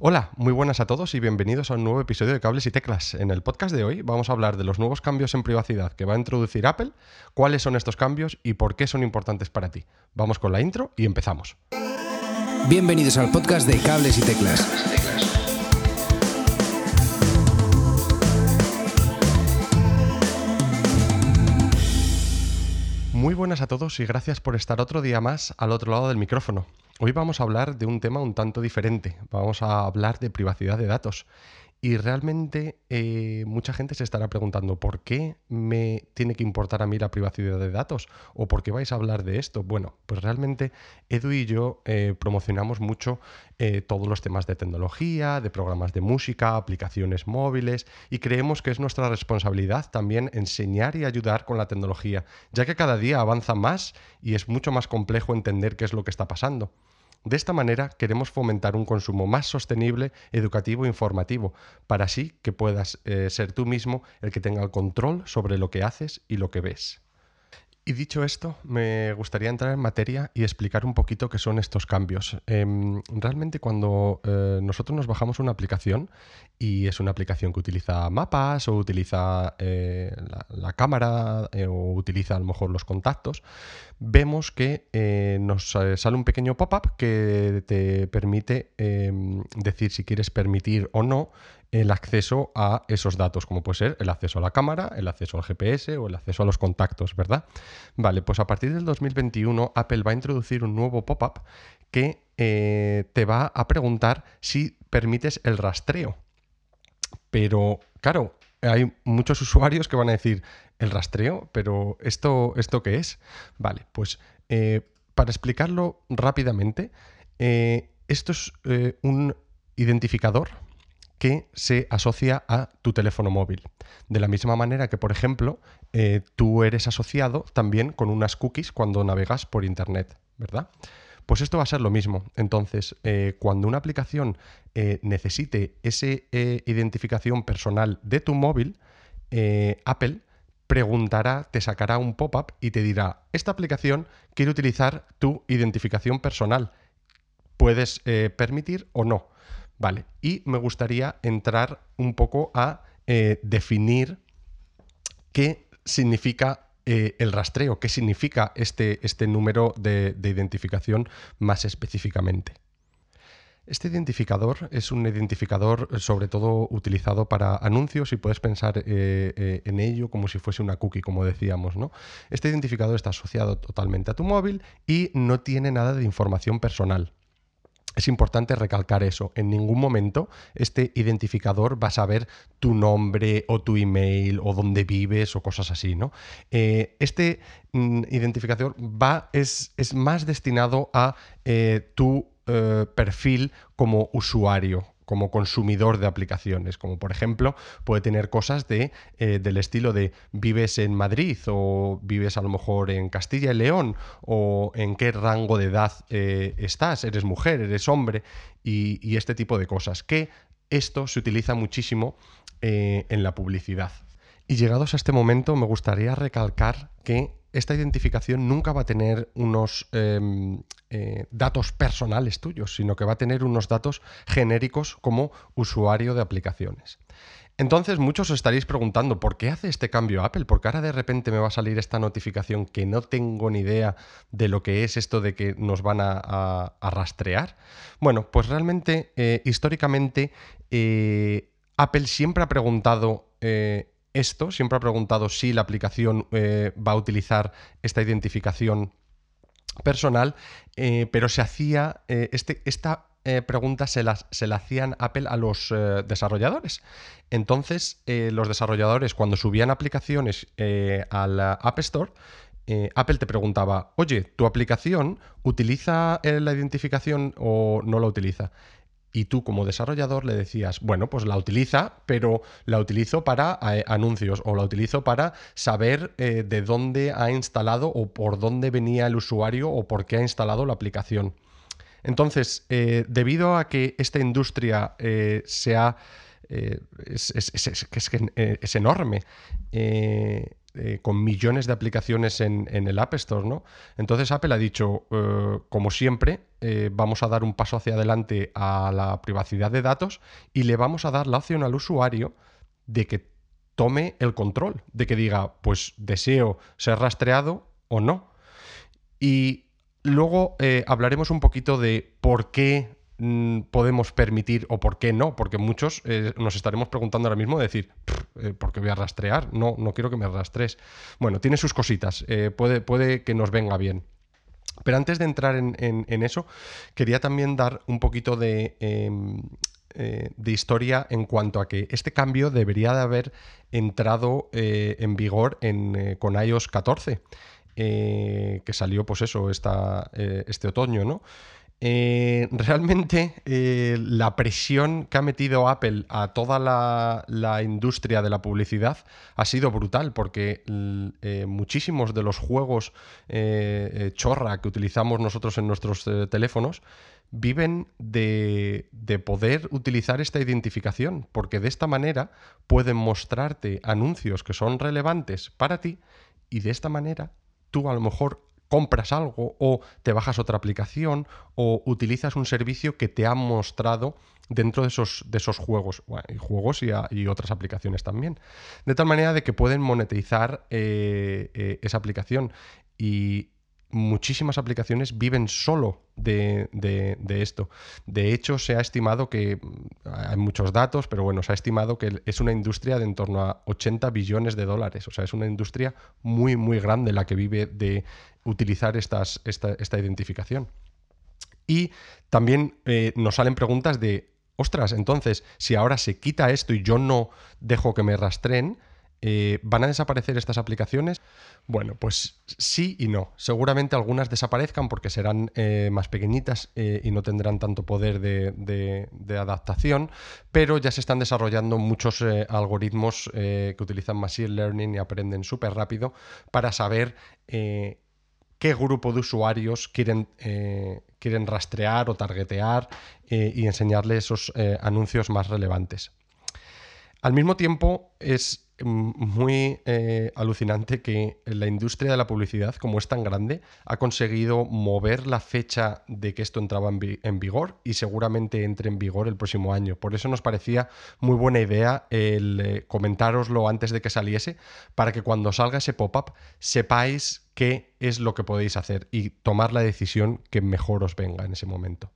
Hola, muy buenas a todos y bienvenidos a un nuevo episodio de Cables y Teclas. En el podcast de hoy vamos a hablar de los nuevos cambios en privacidad que va a introducir Apple, cuáles son estos cambios y por qué son importantes para ti. Vamos con la intro y empezamos. Bienvenidos al podcast de Cables y Teclas. Muy buenas a todos y gracias por estar otro día más al otro lado del micrófono. Hoy vamos a hablar de un tema un tanto diferente. Vamos a hablar de privacidad de datos. Y realmente eh, mucha gente se estará preguntando, ¿por qué me tiene que importar a mí la privacidad de datos? ¿O por qué vais a hablar de esto? Bueno, pues realmente Edu y yo eh, promocionamos mucho eh, todos los temas de tecnología, de programas de música, aplicaciones móviles, y creemos que es nuestra responsabilidad también enseñar y ayudar con la tecnología, ya que cada día avanza más y es mucho más complejo entender qué es lo que está pasando. De esta manera queremos fomentar un consumo más sostenible, educativo e informativo, para así que puedas eh, ser tú mismo el que tenga el control sobre lo que haces y lo que ves. Y dicho esto, me gustaría entrar en materia y explicar un poquito qué son estos cambios. Em, realmente cuando eh, nosotros nos bajamos una aplicación y es una aplicación que utiliza mapas o utiliza eh, la, cámara eh, o utiliza a lo mejor los contactos, vemos que nos sale un pequeño pop-up que te permite em, decir si quieres permitir o no el acceso a esos datos, como puede ser el acceso a la cámara, el acceso al GPS o el acceso a los contactos, ¿verdad? Vale, pues a partir del 2021 Apple va a introducir un nuevo pop-up que eh, te va a preguntar si permites el rastreo. Pero, claro, hay muchos usuarios que van a decir, ¿el rastreo? ¿Pero esto, esto qué es? Vale, pues eh, para explicarlo rápidamente, eh, esto es un identificador que se asocia a tu teléfono móvil. De la misma manera que, por ejemplo, eh, tú eres asociado también con unas cookies cuando navegas por Internet, ¿verdad? Pues esto va a ser lo mismo. Entonces, eh, cuando una aplicación eh, necesite esa identificación personal de tu móvil, Apple preguntará, te sacará un pop-up y te dirá, esta aplicación quiere utilizar tu identificación personal. Puedes permitir o no. Vale, y me gustaría entrar un poco a eh, definir qué significa eh, el rastreo, qué significa este, este número de, identificación más específicamente. Este identificador es un identificador sobre todo utilizado para anuncios y puedes pensar eh, en ello como si fuese una cookie, como decíamos. ¿no? Este identificador está asociado totalmente a tu móvil y no tiene nada de información personal es importante recalcar eso. En ningún momento este identificador va a saber tu nombre o tu email o dónde vives o cosas así, ¿no? Eh, este mm, identificador va, es, es, más destinado a eh, tu eh, perfil como usuario, como consumidor de aplicaciones, como por ejemplo puede tener cosas de, eh, del estilo de vives en Madrid o vives a lo mejor en Castilla y León o en qué rango de edad eh, estás, eres mujer, eres hombre y, este tipo de cosas, que esto se utiliza muchísimo eh, en la publicidad. Y llegados a este momento me gustaría recalcar que esta identificación nunca va a tener unos em, eh, datos personales tuyos, sino que va a tener unos datos genéricos como usuario de aplicaciones. Entonces muchos os estaréis preguntando, ¿por qué hace este cambio Apple? Porque ahora de repente me va a salir esta notificación que no tengo ni idea de lo que es esto de que nos van a, rastrear. Bueno, pues realmente, eh, históricamente, eh, Apple siempre ha preguntado esto, siempre ha preguntado si la aplicación eh, va a utilizar esta identificación personal, eh, pero se hacía eh, este, esta pregunta se la, se la, hacían Apple a los desarrolladores. Entonces, los desarrolladores cuando subían aplicaciones al App Store, Apple te preguntaba, oye, ¿tu aplicación utiliza la identificación o no la utiliza? Y tú como desarrollador le decías, bueno, pues la utiliza, pero la utilizo para eh, anuncios o la utilizo para saber eh, de dónde ha instalado o por dónde venía el usuario o por qué ha instalado la aplicación. Entonces, eh, debido a que esta industria sea, es, es, enorme, eh, con millones de aplicaciones en, el App Store, ¿no? Entonces Apple ha dicho, eh, como siempre, vamos a dar un paso hacia adelante a la privacidad de datos y le vamos a dar la opción al usuario de que tome el control, de que diga, pues deseo ser rastreado o no. Y luego hablaremos un poquito de por qué podemos permitir o por qué no, porque muchos eh, nos estaremos preguntando ahora mismo decir, eh, ¿por qué voy a rastrear? No, no quiero que me rastrees. Bueno, tiene sus cositas, eh, puede, puede que nos venga bien. Pero antes de entrar en, eso, quería también dar un poquito de, em, de, historia en cuanto a que este cambio debería de haber entrado en vigor con iOS 14, que salió pues eso, esta, este otoño, ¿no? Eh, realmente eh, la presión que ha metido Apple a toda la, industria de la publicidad ha sido brutal porque eh, muchísimos de los juegos chorra que utilizamos nosotros en nuestros teléfonos viven de, de, poder utilizar esta identificación porque de esta manera pueden mostrarte anuncios que son relevantes para ti y de esta manera tú a lo mejor compras algo o te bajas otra aplicación o utilizas un servicio que te ha mostrado dentro de esos, de esos juegos, y juegos y, otras aplicaciones también. De tal manera de que pueden monetizar eh, eh, esa aplicación. Y muchísimas aplicaciones viven solo de, esto. De hecho, se ha estimado que, hay muchos datos, pero bueno, se ha estimado que es una industria de en torno a 80 billones de dólares. O sea, es una industria muy, muy grande la que vive de utilizar estas, esta, identificación. Y también eh, nos salen preguntas de, ostras, entonces, si ahora se quita esto y yo no dejo que me rastreen, eh, ¿van a desaparecer estas aplicaciones? Bueno, pues sí y no. Seguramente algunas desaparezcan porque serán eh, más pequeñitas eh, y no tendrán tanto poder de, adaptación, pero ya se están desarrollando muchos algoritmos que utilizan Machine Learning y aprenden súper rápido para saber qué grupo de usuarios quieren, quieren rastrear o targetear y enseñarle esos anuncios más relevantes. Al mismo tiempo, es muy eh, alucinante que la industria de la publicidad, como es tan grande, ha conseguido mover la fecha de que esto entraba en, vigor y seguramente entre en vigor el próximo año. Por eso nos parecía muy buena idea el eh, comentároslo antes de que saliese, para que cuando salga ese pop-up sepáis qué es lo que podéis hacer y tomar la decisión que mejor os venga en ese momento.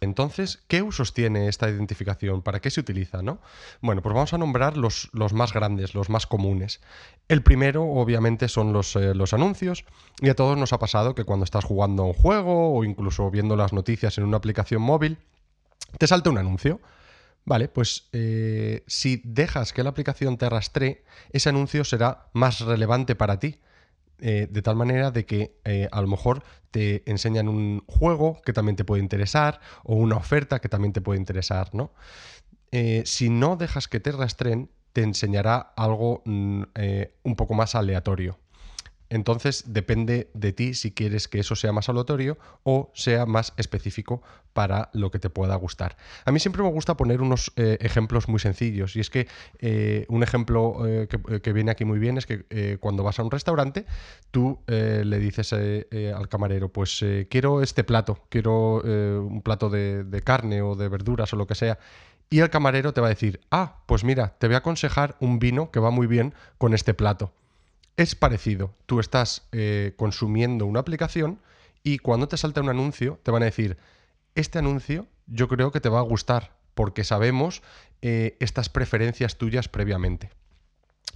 Entonces, ¿qué usos tiene esta identificación? ¿Para qué se utiliza? ¿no? Bueno, pues vamos a nombrar los, más grandes, los más comunes. El primero, obviamente, son los, eh, los, anuncios. Y a todos nos ha pasado que cuando estás jugando a un juego o incluso viendo las noticias en una aplicación móvil, te salta un anuncio. Vale, pues eh, si dejas que la aplicación te rastree, ese anuncio será más relevante para ti. Eh, de tal manera de que eh, a lo mejor te enseñan un juego que también te puede interesar o una oferta que también te puede interesar, ¿no? Eh, si no dejas que te rastreen, te enseñará algo mm, un poco más aleatorio. Entonces depende de ti si quieres que eso sea más aleatorio o sea más específico para lo que te pueda gustar. A mí siempre me gusta poner unos eh, ejemplos muy sencillos y es que eh, un ejemplo eh, que, viene aquí muy bien es que cuando vas a un restaurante tú le dices al camarero pues quiero este plato, quiero un plato de, de carne o de verduras o lo que sea y el camarero te va a decir, ah, pues mira, te voy a aconsejar un vino que va muy bien con este plato. Es parecido. Tú estás eh, consumiendo una aplicación y cuando te salta un anuncio te van a decir, este anuncio yo creo que te va a gustar porque sabemos eh, estas preferencias tuyas previamente.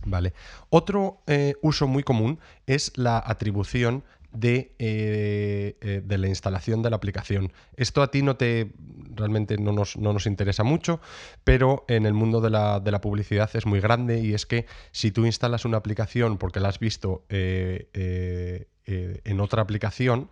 Vale. Otro eh, uso muy común es la atribución de, eh, eh, de, la instalación de la aplicación. Esto a ti no te realmente no nos, no nos interesa mucho, pero en el mundo de la, de la, publicidad es muy grande y es que si tú instalas una aplicación porque la has visto eh, en otra aplicación,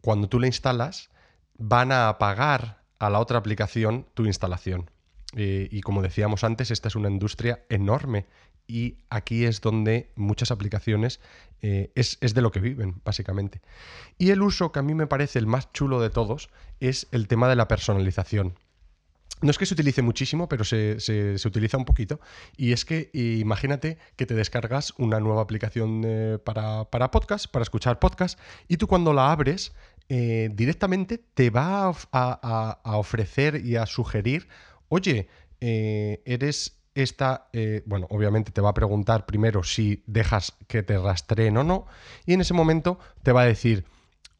cuando tú la instalas, van a apagar a la otra aplicación tu instalación. Y como decíamos antes, esta es una industria enorme y aquí es donde muchas aplicaciones eh, es, de lo que viven, básicamente. Y el uso que a mí me parece el más chulo de todos es el tema de la personalización. no es que se utilice muchísimo, pero se, utiliza un poquito. Y es que imagínate que te descargas una nueva aplicación eh, para, podcast, para escuchar podcast, y tú cuando la abres, eh, directamente te va a, ofrecer y a sugerir, oye, eh, eres esta, bueno, obviamente te va a preguntar primero si dejas que te rastreen o no, y en ese momento te va a decir,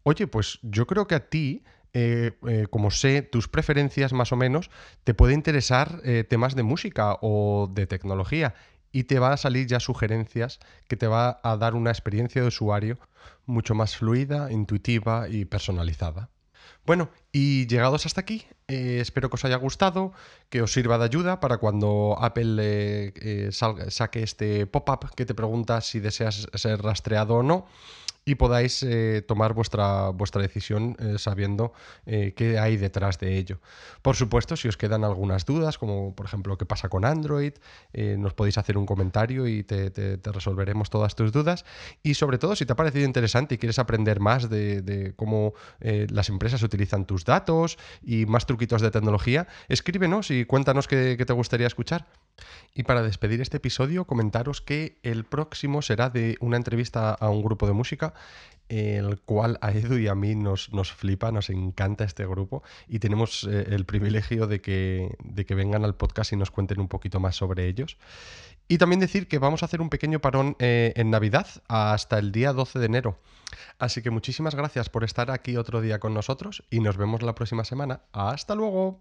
oye, pues yo creo que a ti eh, eh, como sé tus preferencias más o menos, te puede interesar eh, temas de música o de tecnología y te va a salir ya sugerencias que te va a dar una experiencia de usuario mucho más fluida, intuitiva y personalizada. Bueno, y llegados hasta aquí, espero que os haya gustado, que os sirva de ayuda para cuando Apple saque este pop-up que te pregunta si deseas ser rastreado o no y podáis eh, tomar vuestra, vuestra decisión eh, sabiendo eh, qué hay detrás de ello. Por supuesto, si os quedan algunas dudas, como por ejemplo qué pasa con Android, nos podéis hacer un comentario y te, resolveremos todas tus dudas. Y sobre todo, si te ha parecido interesante y quieres aprender más de, cómo las empresas utilizan tus datos y más truquitos de tecnología, escríbenos y cuéntanos qué, qué te gustaría escuchar. Y para despedir este episodio, comentaros que el próximo será de una entrevista a un grupo de música el cual a Edu y a mí nos, nos flipa, nos encanta este grupo y tenemos eh, el privilegio de que, de que vengan al podcast y nos cuenten un poquito más sobre ellos. Y también decir que vamos a hacer un pequeño parón eh, en Navidad hasta el día 12 de enero. Así que muchísimas gracias por estar aquí otro día con nosotros y nos vemos la próxima semana. Hasta luego.